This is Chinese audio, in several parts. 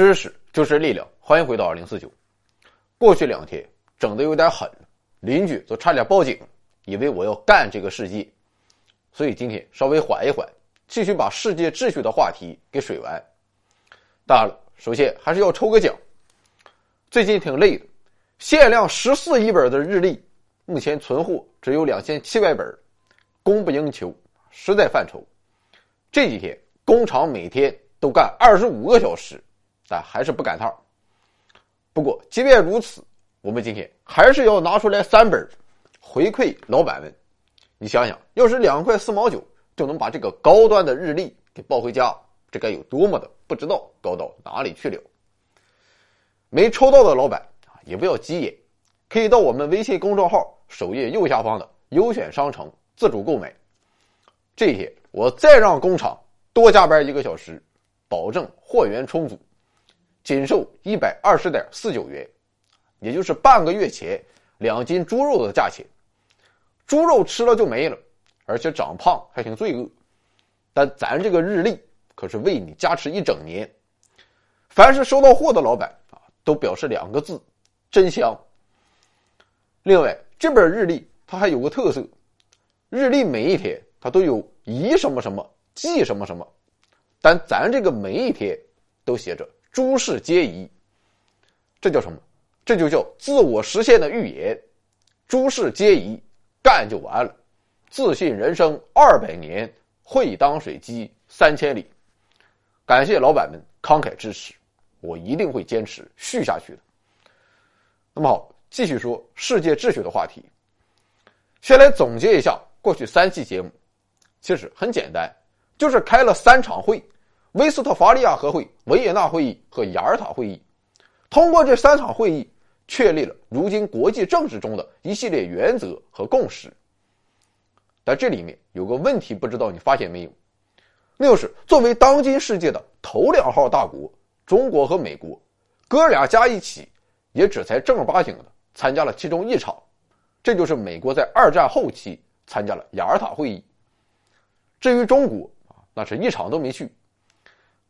知识就是力量，欢迎回到二零四九。过去两天整的有点狠，邻居都差点报警，以为我要干这个世界。所以今天稍微缓一缓，继续把世界秩序的话题给水完。当然了，首先还是要抽个奖。最近挺累的，限量十四亿本的日历，目前存货只有两千七百本，供不应求，实在犯愁。这几天工厂每天都干二十五个小时。但还是不赶趟不过，即便如此，我们今天还是要拿出来三本，回馈老板们。你想想，要是两块四毛九就能把这个高端的日历给抱回家，这该有多么的不知道高到哪里去了？没抽到的老板啊，也不要急眼，可以到我们微信公众号首页右下方的优选商城自主购买。这些，我再让工厂多加班一个小时，保证货源充足。仅售一百二十点四九元，也就是半个月前两斤猪肉的价钱。猪肉吃了就没了，而且长胖还挺罪恶。但咱这个日历可是为你加持一整年。凡是收到货的老板啊，都表示两个字：真香。另外，这本日历它还有个特色，日历每一天它都有宜什么什么，忌什么什么，但咱这个每一天都写着。诸事皆宜，这叫什么？这就叫自我实现的预言。诸事皆宜，干就完了。自信人生二百年，会当水击三千里。感谢老板们慷慨支持，我一定会坚持续下去的。那么好，继续说世界秩序的话题。先来总结一下过去三期节目，其实很简单，就是开了三场会。威斯特伐利亚和会、维也纳会议和雅尔塔会议，通过这三场会议，确立了如今国际政治中的一系列原则和共识。但这里面有个问题，不知道你发现没有？那就是作为当今世界的头两号大国，中国和美国，哥俩加一起，也只才正儿八经的参加了其中一场，这就是美国在二战后期参加了雅尔塔会议。至于中国啊，那是一场都没去。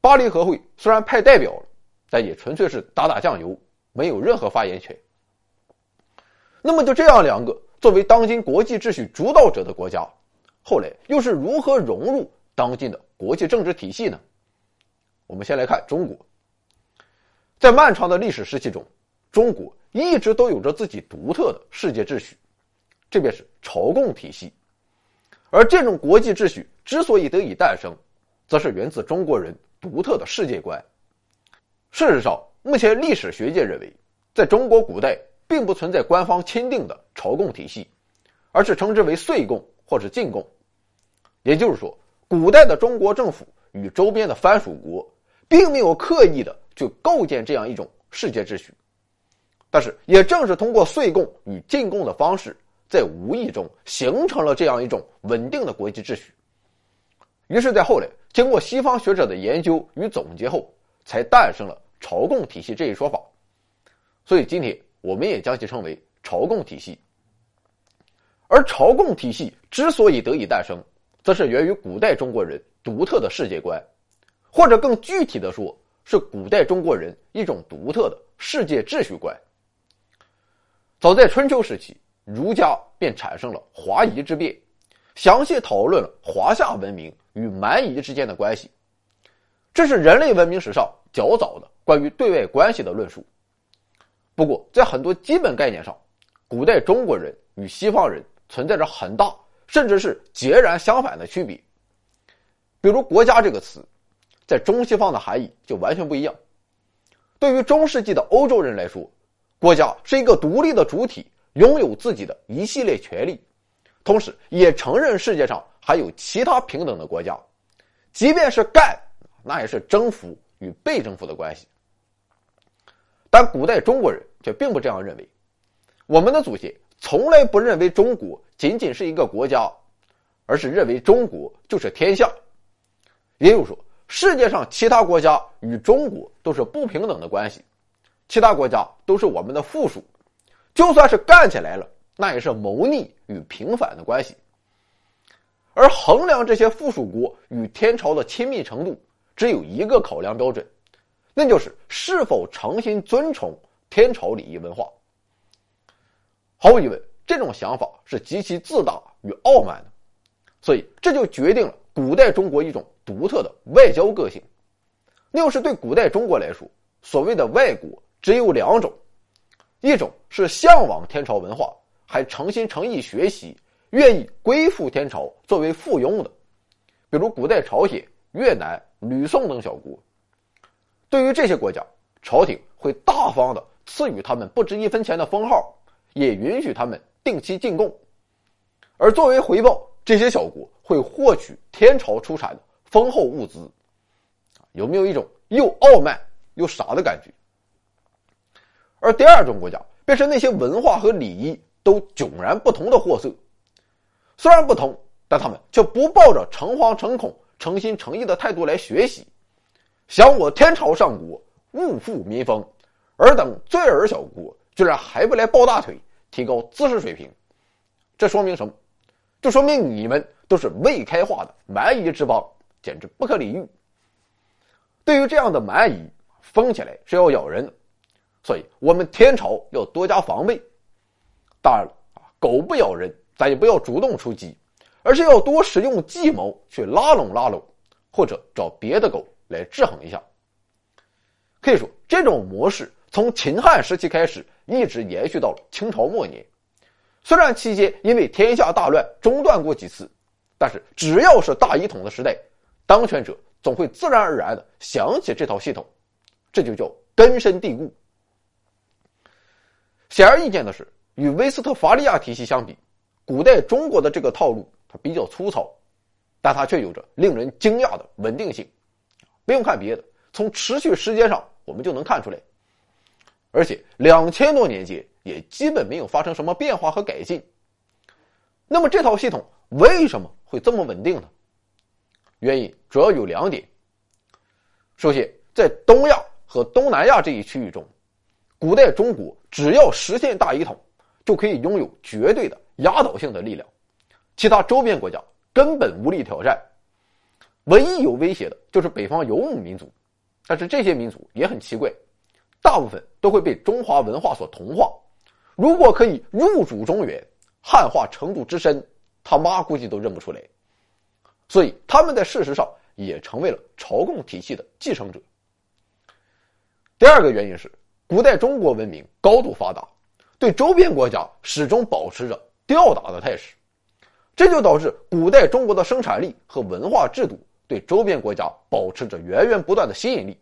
巴黎和会虽然派代表了，但也纯粹是打打酱油，没有任何发言权。那么就这样，两个作为当今国际秩序主导者的国家，后来又是如何融入当今的国际政治体系呢？我们先来看中国，在漫长的历史时期中，中国一直都有着自己独特的世界秩序，这便是朝贡体系。而这种国际秩序之所以得以诞生，则是源自中国人。独特的世界观。事实上，目前历史学界认为，在中国古代并不存在官方钦定的朝贡体系，而是称之为岁贡或是进贡。也就是说，古代的中国政府与周边的藩属国并没有刻意的去构建这样一种世界秩序。但是，也正是通过岁贡与进贡的方式，在无意中形成了这样一种稳定的国际秩序。于是，在后来。经过西方学者的研究与总结后，才诞生了朝贡体系这一说法。所以今天我们也将其称为朝贡体系。而朝贡体系之所以得以诞生，则是源于古代中国人独特的世界观，或者更具体的说，是古代中国人一种独特的世界秩序观。早在春秋时期，儒家便产生了华夷之辩，详细讨论了华夏文明。与蛮夷之间的关系，这是人类文明史上较早的关于对外关系的论述。不过，在很多基本概念上，古代中国人与西方人存在着很大，甚至是截然相反的区别。比如“国家”这个词，在中西方的含义就完全不一样。对于中世纪的欧洲人来说，国家是一个独立的主体，拥有自己的一系列权利，同时也承认世界上。还有其他平等的国家，即便是干，那也是征服与被征服的关系。但古代中国人却并不这样认为，我们的祖先从来不认为中国仅仅是一个国家，而是认为中国就是天下。也就是说，世界上其他国家与中国都是不平等的关系，其他国家都是我们的附属，就算是干起来了，那也是谋逆与平反的关系。而衡量这些附属国与天朝的亲密程度，只有一个考量标准，那就是是否诚心尊崇天朝礼仪文化。毫无疑问，这种想法是极其自大与傲慢的，所以这就决定了古代中国一种独特的外交个性。那要是对古代中国来说，所谓的外国只有两种：一种是向往天朝文化，还诚心诚意学习，愿意归附天朝作为附庸的，比如古代朝鲜、越南、吕宋等小国。对于这些国家，朝廷会大方的赐予他们不值一分钱的封号。也允许他们定期进贡，而作为回报，这些小国会获取天朝出产的丰厚物资。有没有一种又傲慢又傻的感觉？而第二种国家，便是那些文化和礼仪都迥然不同的货色。虽然不同，但他们却不抱着诚惶诚恐、诚心诚意的态度来学习。想我天朝上国，物富民丰，尔等罪尔小国。居然还不来抱大腿，提高知识水平，这说明什么？就说明你们都是未开化的蛮夷之邦，简直不可理喻。对于这样的蛮夷，疯起来是要咬人的，所以我们天朝要多加防备。当然了啊，狗不咬人，咱也不要主动出击，而是要多使用计谋去拉拢拉拢，或者找别的狗来制衡一下。可以说，这种模式从秦汉时期开始。一直延续到了清朝末年，虽然期间因为天下大乱中断过几次，但是只要是大一统的时代，当权者总会自然而然的想起这套系统，这就叫根深蒂固。显而易见的是，与威斯特伐利亚体系相比，古代中国的这个套路它比较粗糙，但它却有着令人惊讶的稳定性。不用看别的，从持续时间上我们就能看出来。而且两千多年间也基本没有发生什么变化和改进。那么这套系统为什么会这么稳定呢？原因主要有两点。首先，在东亚和东南亚这一区域中，古代中国只要实现大一统，就可以拥有绝对的压倒性的力量，其他周边国家根本无力挑战。唯一有威胁的就是北方游牧民族，但是这些民族也很奇怪。大部分都会被中华文化所同化。如果可以入主中原，汉化程度之深，他妈估计都认不出来。所以他们在事实上也成为了朝贡体系的继承者。第二个原因是，古代中国文明高度发达，对周边国家始终保持着吊打的态势，这就导致古代中国的生产力和文化制度对周边国家保持着源源不断的吸引力。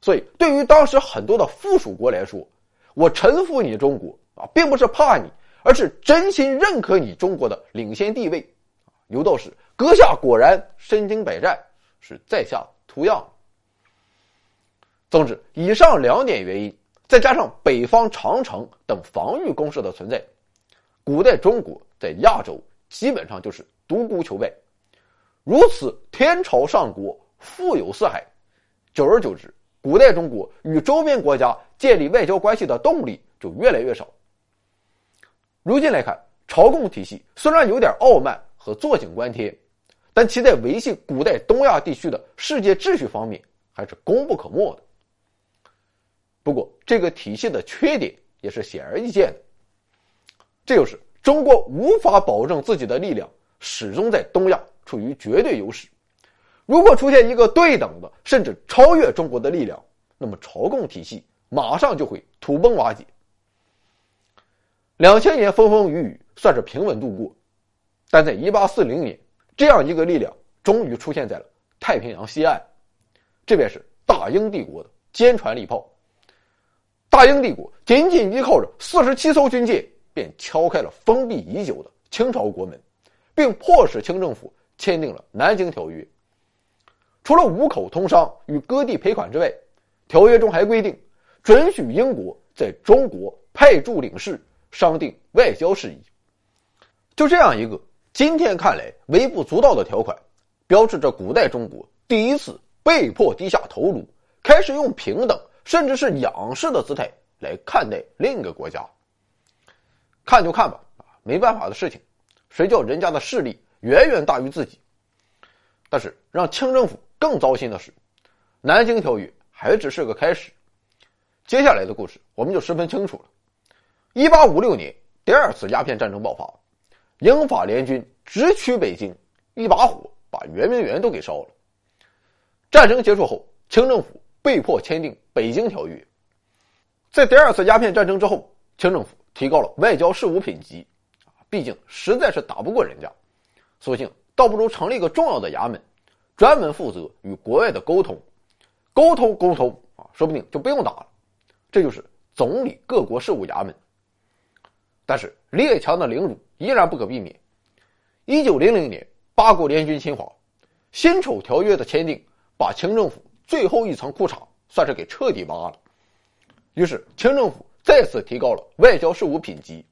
所以，对于当时很多的附属国来说，我臣服你中国啊，并不是怕你，而是真心认可你中国的领先地位。有道是：阁下果然身经百战，是在下图样。总之，以上两点原因，再加上北方长城等防御工事的存在，古代中国在亚洲基本上就是独孤求败。如此，天朝上国，富有四海，久而久之。古代中国与周边国家建立外交关系的动力就越来越少。如今来看，朝贡体系虽然有点傲慢和坐井观天，但其在维系古代东亚地区的世界秩序方面还是功不可没的。不过，这个体系的缺点也是显而易见的，这就是中国无法保证自己的力量始终在东亚处于绝对优势。如果出现一个对等的，甚至超越中国的力量，那么朝贡体系马上就会土崩瓦解。两千年风风雨雨算是平稳度过，但在一八四零年，这样一个力量终于出现在了太平洋西岸，这便是大英帝国的坚船利炮。大英帝国仅仅依靠着四十七艘军舰，便敲开了封闭已久的清朝国门，并迫使清政府签订了《南京条约》。除了五口通商与割地赔款之外，条约中还规定，准许英国在中国派驻领事，商定外交事宜。就这样一个今天看来微不足道的条款，标志着古代中国第一次被迫低下头颅，开始用平等甚至是仰视的姿态来看待另一个国家。看就看吧，啊，没办法的事情，谁叫人家的势力远远大于自己？但是让清政府。更糟心的是，《南京条约》还只是个开始。接下来的故事我们就十分清楚了。一八五六年，第二次鸦片战争爆发，英法联军直取北京，一把火把圆明园都给烧了。战争结束后，清政府被迫签订《北京条约》。在第二次鸦片战争之后，清政府提高了外交事务品级，毕竟实在是打不过人家，索性倒不如成立一个重要的衙门，专门负责与国外的沟通，沟通沟通啊，说不定就不用打了。这就是总理各国事务衙门。但是列强的凌辱依然不可避免。一九零零年，八国联军侵华，辛丑条约的签订，把清政府最后一层裤衩算是给彻底扒了。于是，清政府再次提高了外交事务品级，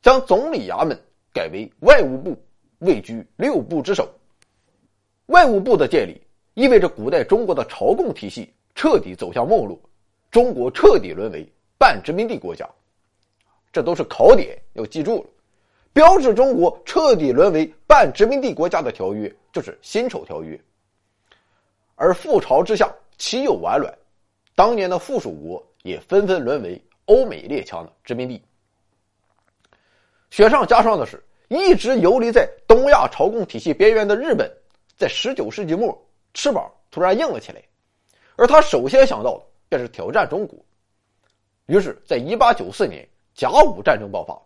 将总理衙门改为外务部，位居六部之首。外务部的建立，意味着古代中国的朝贡体系彻底走向没落，中国彻底沦为半殖民地国家。这都是考点，要记住了。标志中国彻底沦为半殖民地国家的条约，就是《辛丑条约》。而覆巢之下，岂有完卵？当年的附属国。也纷纷沦为欧美列强的殖民地。雪上加霜的是，一直游离在东亚朝贡体系边缘的日本，在十九世纪末翅膀突然硬了起来，而他首先想到的便是挑战中国。于是，在一八九四年甲午战争爆发，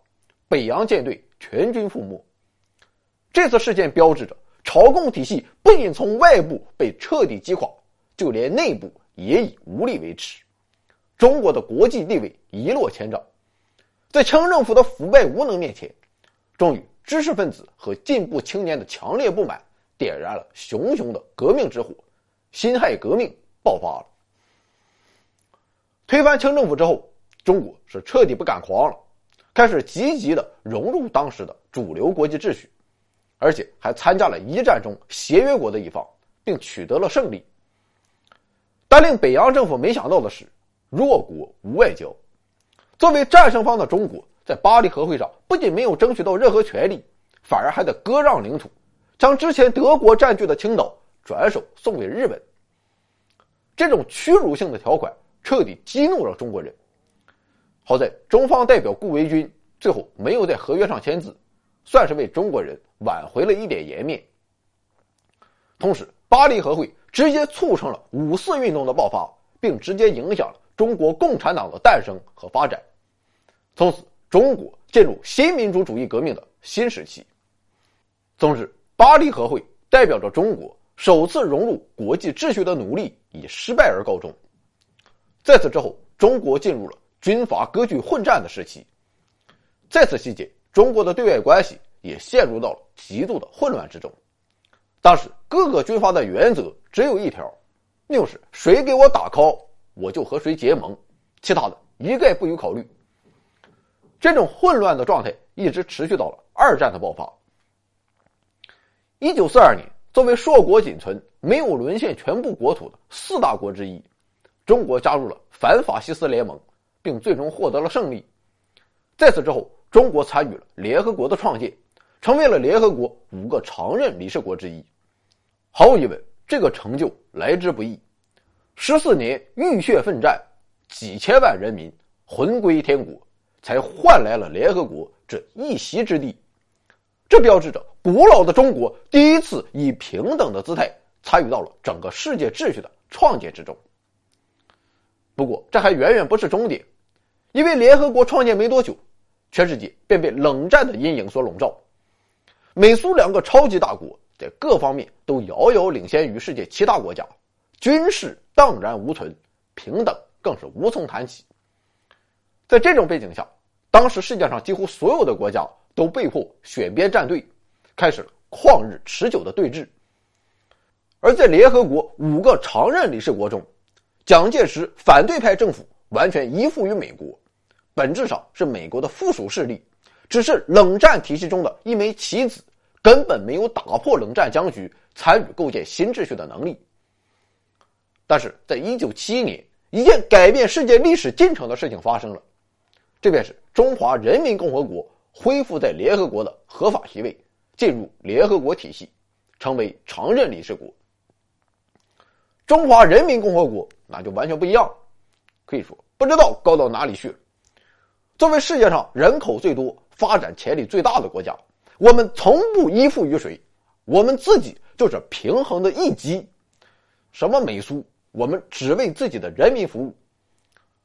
北洋舰队全军覆没。这次事件标志着朝贡体系不仅从外部被彻底击垮，就连内部也已无力维持。中国的国际地位一落千丈，在清政府的腐败无能面前，终于知识分子和进步青年的强烈不满点燃了熊熊的革命之火，辛亥革命爆发了。推翻清政府之后，中国是彻底不敢狂了，开始积极的融入当时的主流国际秩序，而且还参加了一战中协约国的一方，并取得了胜利。但令北洋政府没想到的是。弱国无外交，作为战胜方的中国，在巴黎和会上不仅没有争取到任何权利，反而还得割让领土，将之前德国占据的青岛转手送给日本。这种屈辱性的条款彻底激怒了中国人。好在中方代表顾维钧最后没有在合约上签字，算是为中国人挽回了一点颜面。同时，巴黎和会直接促成了五四运动的爆发，并直接影响了。中国共产党的诞生和发展，从此中国进入新民主主义革命的新时期。总之，巴黎和会代表着中国首次融入国际秩序的努力以失败而告终。在此之后，中国进入了军阀割据混战的时期。在此期间，中国的对外关系也陷入到了极度的混乱之中。当时，各个军阀的原则只有一条，那就是谁给我打 call。我就和谁结盟，其他的一概不予考虑。这种混乱的状态一直持续到了二战的爆发。一九四二年，作为硕果仅存、没有沦陷全部国土的四大国之一，中国加入了反法西斯联盟，并最终获得了胜利。在此之后，中国参与了联合国的创建，成为了联合国五个常任理事国之一。毫无疑问，这个成就来之不易。十四年浴血奋战，几千万人民魂归天国，才换来了联合国这一席之地。这标志着古老的中国第一次以平等的姿态参与到了整个世界秩序的创建之中。不过，这还远远不是终点，因为联合国创建没多久，全世界便被冷战的阴影所笼罩。美苏两个超级大国在各方面都遥遥领先于世界其他国家。军事荡然无存，平等更是无从谈起。在这种背景下，当时世界上几乎所有的国家都被迫选边站队，开始旷日持久的对峙。而在联合国五个常任理事国中，蒋介石反对派政府完全依附于美国，本质上是美国的附属势力，只是冷战体系中的一枚棋子，根本没有打破冷战僵局、参与构建新秩序的能力。但是在一九七一年，一件改变世界历史进程的事情发生了，这便是中华人民共和国恢复在联合国的合法席位，进入联合国体系，成为常任理事国。中华人民共和国那就完全不一样，可以说不知道高到哪里去了。作为世界上人口最多、发展潜力最大的国家，我们从不依附于谁，我们自己就是平衡的一极。什么美苏，我们只为自己的人民服务。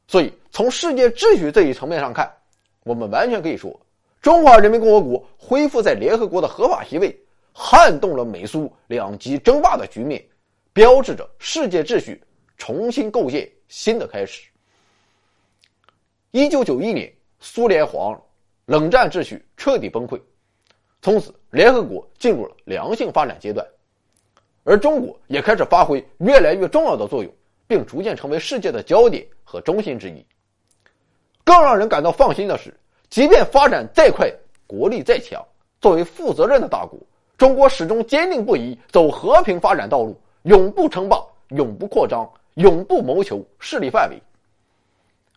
所以，从世界秩序这一层面上看，我们完全可以说，中华人民共和国恢复在联合国的合法席位，撼动了美苏两极争霸的局面，标志着世界秩序重新构建新的开始。一九九一年。苏联黄了，冷战秩序彻底崩溃，从此联合国进入了良性发展阶段，而中国也开始发挥越来越重要的作用，并逐渐成为世界的焦点和中心之一。更让人感到放心的是，即便发展再快，国力再强，作为负责任的大国，中国始终坚定不移走和平发展道路，永不称霸，永不扩张，永不谋求势力范围。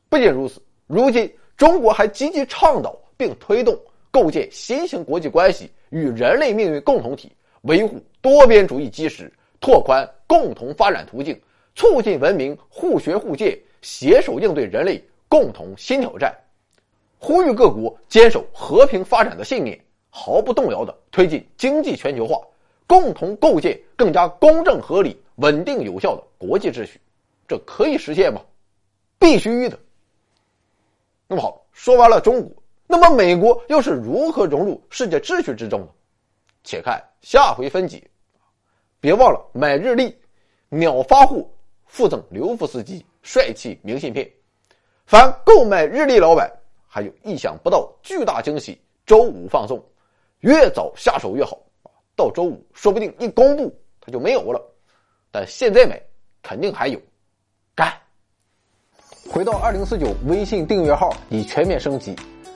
不仅如此，如今。中国还积极倡导并推动构建新型国际关系与人类命运共同体，维护多边主义基石，拓宽共同发展途径，促进文明互学互鉴，携手应对人类共同新挑战。呼吁各国坚守和平发展的信念，毫不动摇地推进经济全球化，共同构建更加公正合理、稳定有效的国际秩序。这可以实现吗？必须的。那么好，说完了中国，那么美国又是如何融入世界秩序之中呢？且看下回分解。别忘了买日历，秒发货，附赠刘夫斯基帅气明信片。凡购买日历老板还有意想不到巨大惊喜，周五放送，越早下手越好到周五说不定一公布它就没有了，但现在买肯定还有，干！回到二零四九微信订阅号已全面升级，